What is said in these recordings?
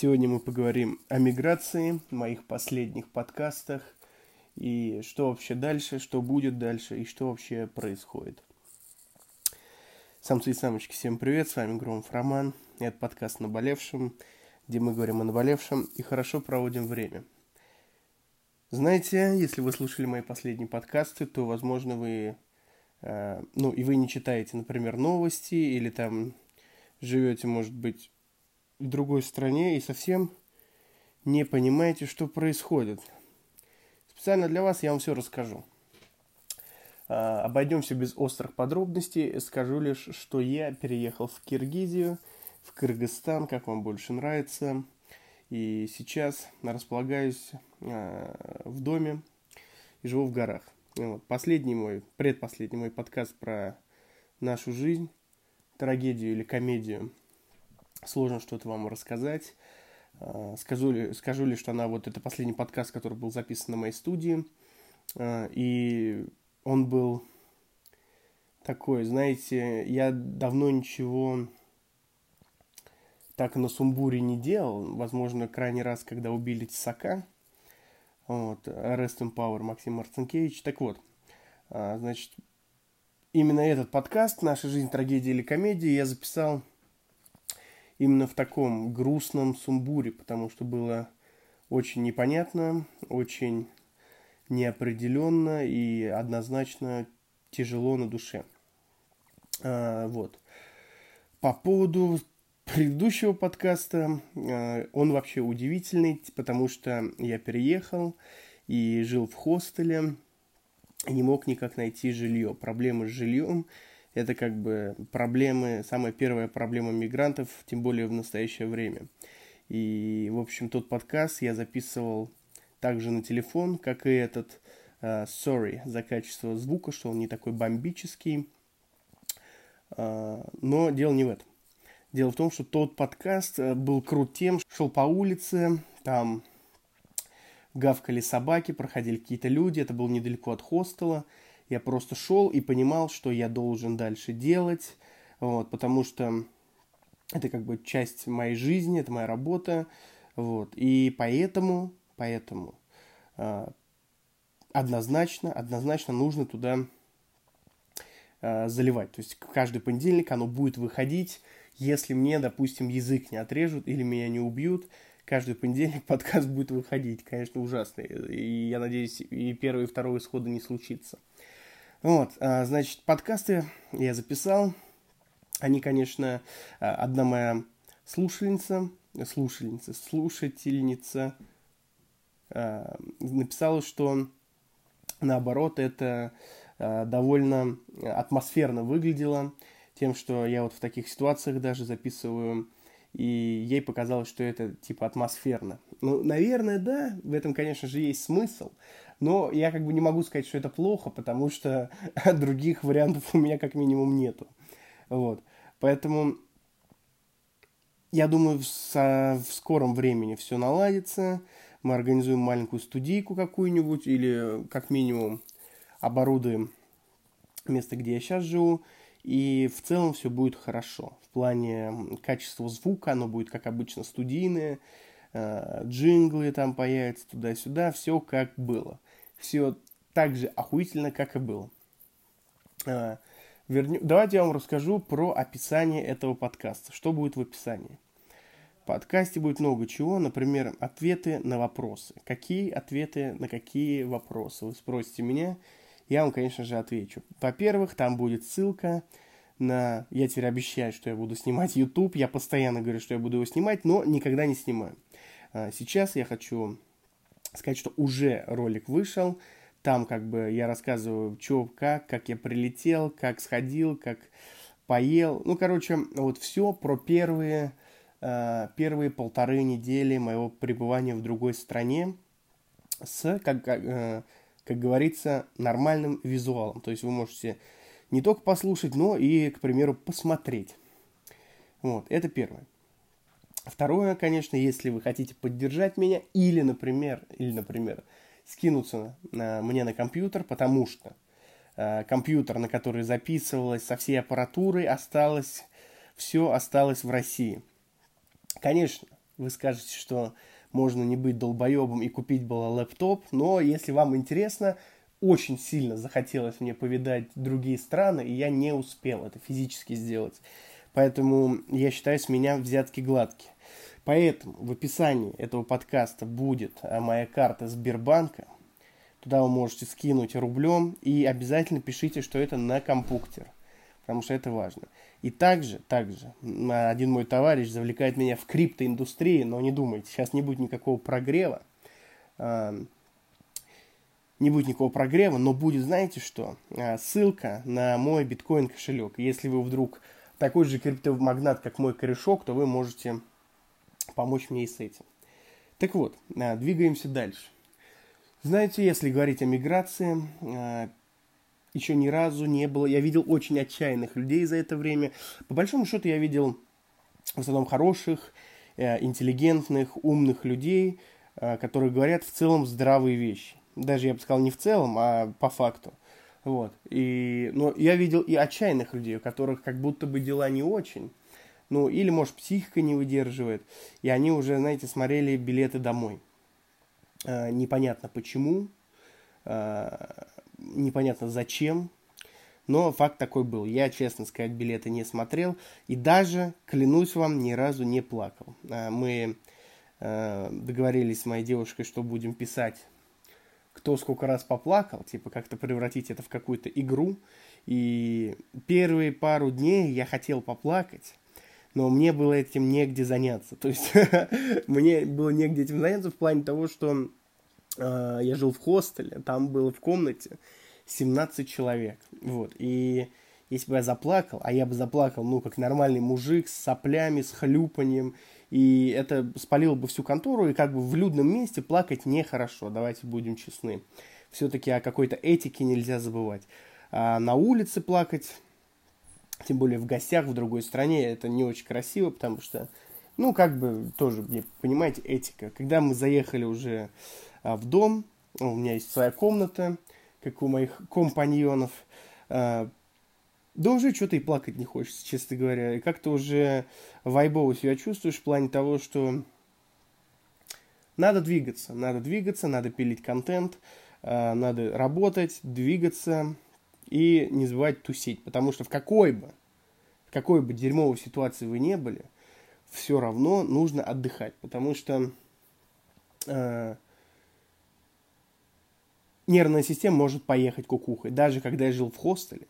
Сегодня мы поговорим о миграции, моих последних подкастах и что вообще дальше, что будет дальше и что вообще происходит. Самцы и самочки, всем привет, с вами Громов Роман. Это подкаст «Наболевшем», где мы говорим о наболевшем и хорошо проводим время. Знаете, если вы слушали мои последние подкасты, то, возможно, вы, э, ну, и вы не читаете, например, новости или там живете, может быть, в другой стране и совсем не понимаете, что происходит. Специально для вас я вам все расскажу. А, обойдемся без острых подробностей. Скажу лишь, что я переехал в Киргизию, в Кыргызстан, как вам больше нравится. И сейчас располагаюсь а, в доме и живу в горах. Вот. Последний мой, предпоследний мой подкаст про нашу жизнь, трагедию или комедию – сложно что-то вам рассказать. А, скажу ли, скажу ли, что она вот это последний подкаст, который был записан на моей студии, а, и он был такой, знаете, я давно ничего так на сумбуре не делал. Возможно, крайний раз, когда убили Тесака. Вот, Rest in Power Максим Марцинкевич. Так вот, а, значит, именно этот подкаст «Наша жизнь, трагедия или комедия» я записал именно в таком грустном сумбуре, потому что было очень непонятно, очень неопределенно и однозначно тяжело на душе. А, вот. По поводу предыдущего подкаста, а, он вообще удивительный, потому что я переехал и жил в хостеле, не мог никак найти жилье. Проблемы с жильем – это как бы проблемы, самая первая проблема мигрантов, тем более в настоящее время. И, в общем, тот подкаст я записывал также на телефон, как и этот uh, Sorry за качество звука, что он не такой бомбический. Uh, но дело не в этом. Дело в том, что тот подкаст э, был крут тем, шел по улице, там гавкали собаки, проходили какие-то люди, это было недалеко от хостела – я просто шел и понимал, что я должен дальше делать, вот, потому что это как бы часть моей жизни, это моя работа, вот, и поэтому, поэтому э, однозначно, однозначно нужно туда э, заливать, то есть каждый понедельник оно будет выходить, если мне, допустим, язык не отрежут или меня не убьют, каждый понедельник подкаст будет выходить, конечно, ужасный, и я надеюсь, и первый, и второй исхода не случится. Вот, а, значит, подкасты я записал. Они, конечно, а, одна моя слушательница, слушательница, слушательница а, написала, что наоборот, это довольно атмосферно выглядело тем, что я вот в таких ситуациях даже записываю, и ей показалось, что это типа атмосферно. Ну, наверное, да, в этом, конечно же, есть смысл, но я как бы не могу сказать, что это плохо, потому что других вариантов у меня как минимум нету. Вот. Поэтому я думаю, в, в скором времени все наладится. Мы организуем маленькую студийку какую-нибудь или как минимум оборудуем место, где я сейчас живу. И в целом все будет хорошо. В плане качества звука оно будет, как обычно, студийное. Э, джинглы там появятся туда-сюда. Все как было все так же охуительно, как и было. А, вернем... Давайте я вам расскажу про описание этого подкаста. Что будет в описании? В подкасте будет много чего, например, ответы на вопросы. Какие ответы на какие вопросы? Вы спросите меня, я вам, конечно же, отвечу. Во-первых, там будет ссылка на... Я теперь обещаю, что я буду снимать YouTube. Я постоянно говорю, что я буду его снимать, но никогда не снимаю. А, сейчас я хочу сказать, что уже ролик вышел. Там как бы я рассказываю, что, как, как я прилетел, как сходил, как поел. Ну, короче, вот все про первые, э, первые полторы недели моего пребывания в другой стране с, как, как, говорится, нормальным визуалом. То есть вы можете не только послушать, но и, к примеру, посмотреть. Вот, это первое. Второе, конечно, если вы хотите поддержать меня или, например, или, например, скинуться на, мне на компьютер, потому что э, компьютер, на который записывалось со всей аппаратурой, осталось, все осталось в России. Конечно, Вы скажете, что можно не быть долбоебом и купить было лэптоп, но если вам интересно, очень сильно захотелось мне повидать другие страны, и я не успел это физически сделать. Поэтому я считаю, с меня взятки гладкие. Поэтому в описании этого подкаста будет э, моя карта Сбербанка. Туда вы можете скинуть рублем и обязательно пишите, что это на компуктер, потому что это важно. И также, также, один мой товарищ завлекает меня в криптоиндустрии, но не думайте, сейчас не будет никакого прогрева, не будет никакого прогрева, но будет, знаете что, а, ссылка на мой биткоин кошелек. Если вы вдруг такой же криптомагнат, как мой корешок, то вы можете помочь мне и с этим. Так вот, а, двигаемся дальше. Знаете, если говорить о миграции, а, еще ни разу не было. Я видел очень отчаянных людей за это время. По большому счету я видел в основном хороших, э, интеллигентных, умных людей, э, которые говорят в целом здравые вещи. Даже я бы сказал не в целом, а по факту. Вот. И, но я видел и отчаянных людей, у которых как будто бы дела не очень. Ну, или, может, психика не выдерживает. И они уже, знаете, смотрели билеты домой. Э, непонятно почему. Непонятно зачем. Но факт такой был. Я, честно сказать, билеты не смотрел. И даже, клянусь вам, ни разу не плакал. Э, мы э, договорились с моей девушкой, что будем писать кто сколько раз поплакал, типа как-то превратить это в какую-то игру. И первые пару дней я хотел поплакать, но мне было этим негде заняться. То есть мне было негде этим заняться в плане того, что я жил в хостеле, там было в комнате 17 человек. Вот. И если бы я заплакал, а я бы заплакал, ну, как нормальный мужик, с соплями, с хлюпанием, и это спалило бы всю контору, и как бы в людном месте плакать нехорошо, давайте будем честны. Все-таки о какой-то этике нельзя забывать. А на улице плакать, тем более в гостях в другой стране, это не очень красиво, потому что, ну, как бы тоже, понимаете, этика. Когда мы заехали уже а, в дом, у меня есть своя комната, как у моих компаньонов, а, да уже что-то и плакать не хочется, честно говоря. И как-то уже вайбово себя чувствуешь в плане того, что надо двигаться, надо двигаться, надо пилить контент, а, надо работать, двигаться и не забывать тусить. Потому что в какой бы, в какой бы дерьмовой ситуации вы не были, все равно нужно отдыхать. Потому что э, нервная система может поехать кукухой. Даже когда я жил в хостеле,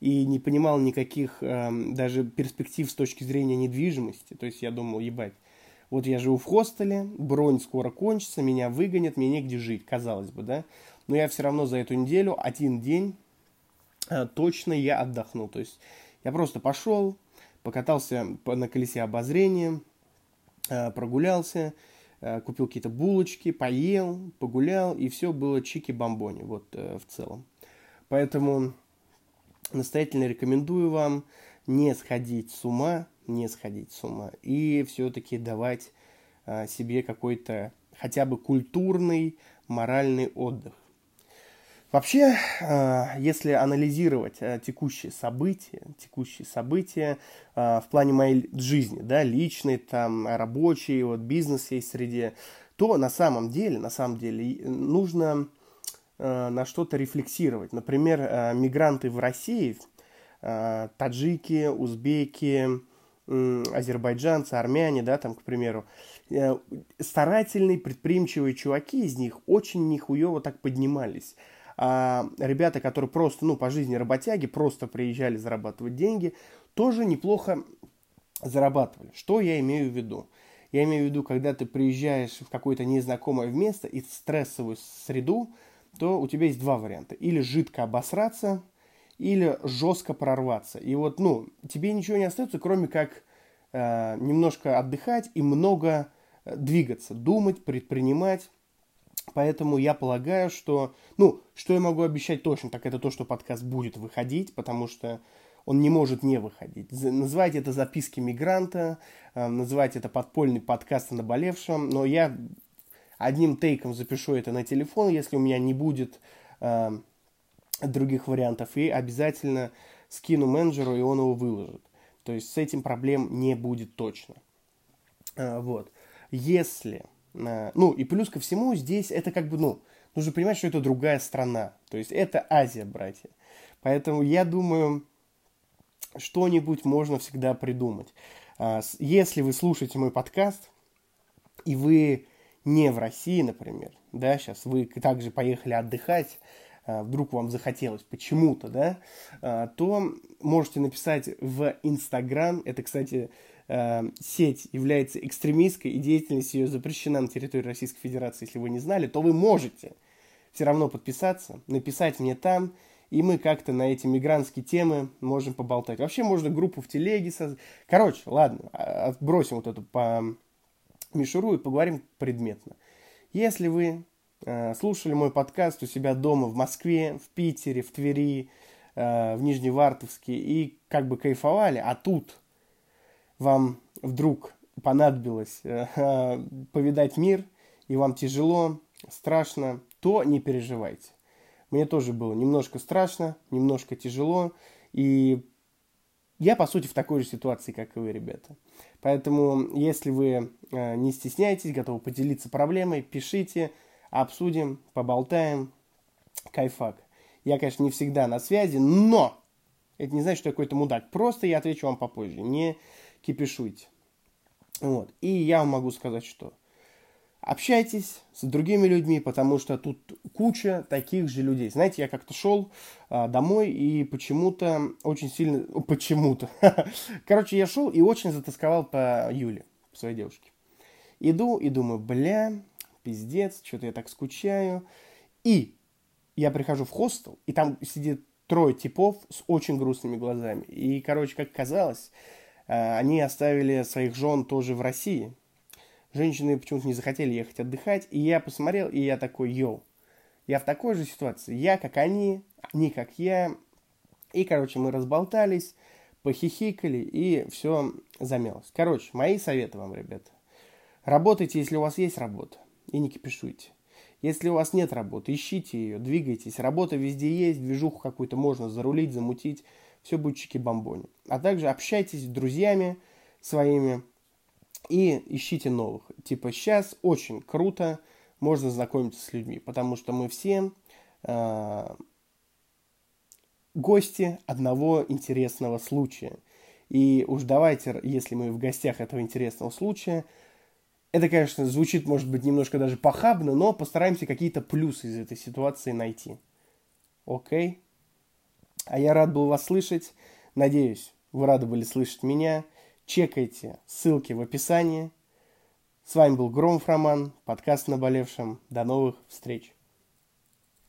и не понимал никаких э, даже перспектив с точки зрения недвижимости. То есть я думал, ебать, вот я живу в хостеле, бронь скоро кончится, меня выгонят, мне негде жить, казалось бы, да. Но я все равно за эту неделю, один день, э, точно я отдохнул. То есть я просто пошел, покатался на колесе обозрения, э, прогулялся, купил какие-то булочки, поел, погулял, и все было чики-бомбони, вот э, в целом. Поэтому настоятельно рекомендую вам не сходить с ума, не сходить с ума и все-таки давать а, себе какой-то хотя бы культурный, моральный отдых. Вообще, а, если анализировать а, текущие события, текущие события а, в плане моей жизни, да, личной, там, рабочей, вот, бизнес есть среде, то на самом деле, на самом деле нужно Э, на что-то рефлексировать. Например, э, мигранты в России, э, таджики, узбеки, азербайджанцы, армяне, да, там, к примеру, старательные, предприимчивые чуваки из них очень нихуево так поднимались. А ребята, которые просто, ну, по жизни работяги, просто приезжали зарабатывать деньги, тоже неплохо зарабатывали. Что я имею в виду? Я имею в виду, когда ты приезжаешь в какое-то незнакомое место и стрессовую среду, то у тебя есть два варианта. Или жидко обосраться, или жестко прорваться. И вот, ну, тебе ничего не остается, кроме как э, немножко отдыхать и много э, двигаться, думать, предпринимать. Поэтому я полагаю, что, ну, что я могу обещать точно, так это то, что подкаст будет выходить, потому что он не может не выходить. Называйте это записки мигранта, э, называйте это подпольный подкаст о наболевшем, но я одним тейком запишу это на телефон, если у меня не будет э, других вариантов, и обязательно скину менеджеру, и он его выложит. То есть с этим проблем не будет точно. Э, вот. если... Э, ну, и плюс ко всему, здесь это как бы, ну, нужно понимать, что это другая страна. То есть это Азия, братья. Поэтому я думаю, что-нибудь можно всегда придумать. А, если вы слушаете мой подкаст, и вы не в России, например, да, сейчас вы также поехали отдыхать, а, вдруг вам захотелось почему-то, да, а, то можете написать в Инстаграм. Это, кстати, сеть является экстремистской, и деятельность ее запрещена на территории Российской Федерации, если вы не знали, то вы можете все равно подписаться, написать мне там, и мы как-то на эти мигрантские темы можем поболтать. Вообще можно группу в телеге создать. Короче, ладно, а, отбросим вот эту по мишуру и поговорим предметно. Если вы э, слушали мой подкаст у себя дома в Москве, в Питере, в Твери, э, в Нижневартовске и как бы кайфовали, а тут вам вдруг понадобилось э, повидать мир, и вам тяжело, страшно, то не переживайте. Мне тоже было немножко страшно, немножко тяжело. И я, по сути, в такой же ситуации, как и вы, ребята. Поэтому, если вы э, не стесняетесь, готовы поделиться проблемой, пишите, обсудим, поболтаем. Кайфак. Я, конечно, не всегда на связи, но это не значит, что я какой-то мудак. Просто я отвечу вам попозже. Не кипишуйте. Вот. И я вам могу сказать, что Общайтесь с другими людьми, потому что тут куча таких же людей. Знаете, я как-то шел а, домой и почему-то очень сильно... Почему-то. Короче, я шел и очень затасковал по Юле, по своей девушке. Иду и думаю, бля, пиздец, что-то я так скучаю. И я прихожу в хостел, и там сидит трое типов с очень грустными глазами. И, короче, как казалось, они оставили своих жен тоже в России женщины почему-то не захотели ехать отдыхать, и я посмотрел, и я такой, йоу, я в такой же ситуации, я как они, они как я, и, короче, мы разболтались, похихикали, и все замелось. Короче, мои советы вам, ребята. Работайте, если у вас есть работа, и не кипишуйте. Если у вас нет работы, ищите ее, двигайтесь. Работа везде есть, движуху какую-то можно зарулить, замутить. Все будет чики-бомбони. А также общайтесь с друзьями своими, и ищите новых. Типа сейчас очень круто можно знакомиться с людьми, потому что мы все э, гости одного интересного случая. И уж давайте, если мы в гостях этого интересного случая, это, конечно, звучит, может быть, немножко даже похабно, но постараемся какие-то плюсы из этой ситуации найти. Окей? А я рад был вас слышать. Надеюсь, вы рады были слышать меня. Чекайте ссылки в описании. С вами был Громов Роман, подкаст «Наболевшим». До новых встреч!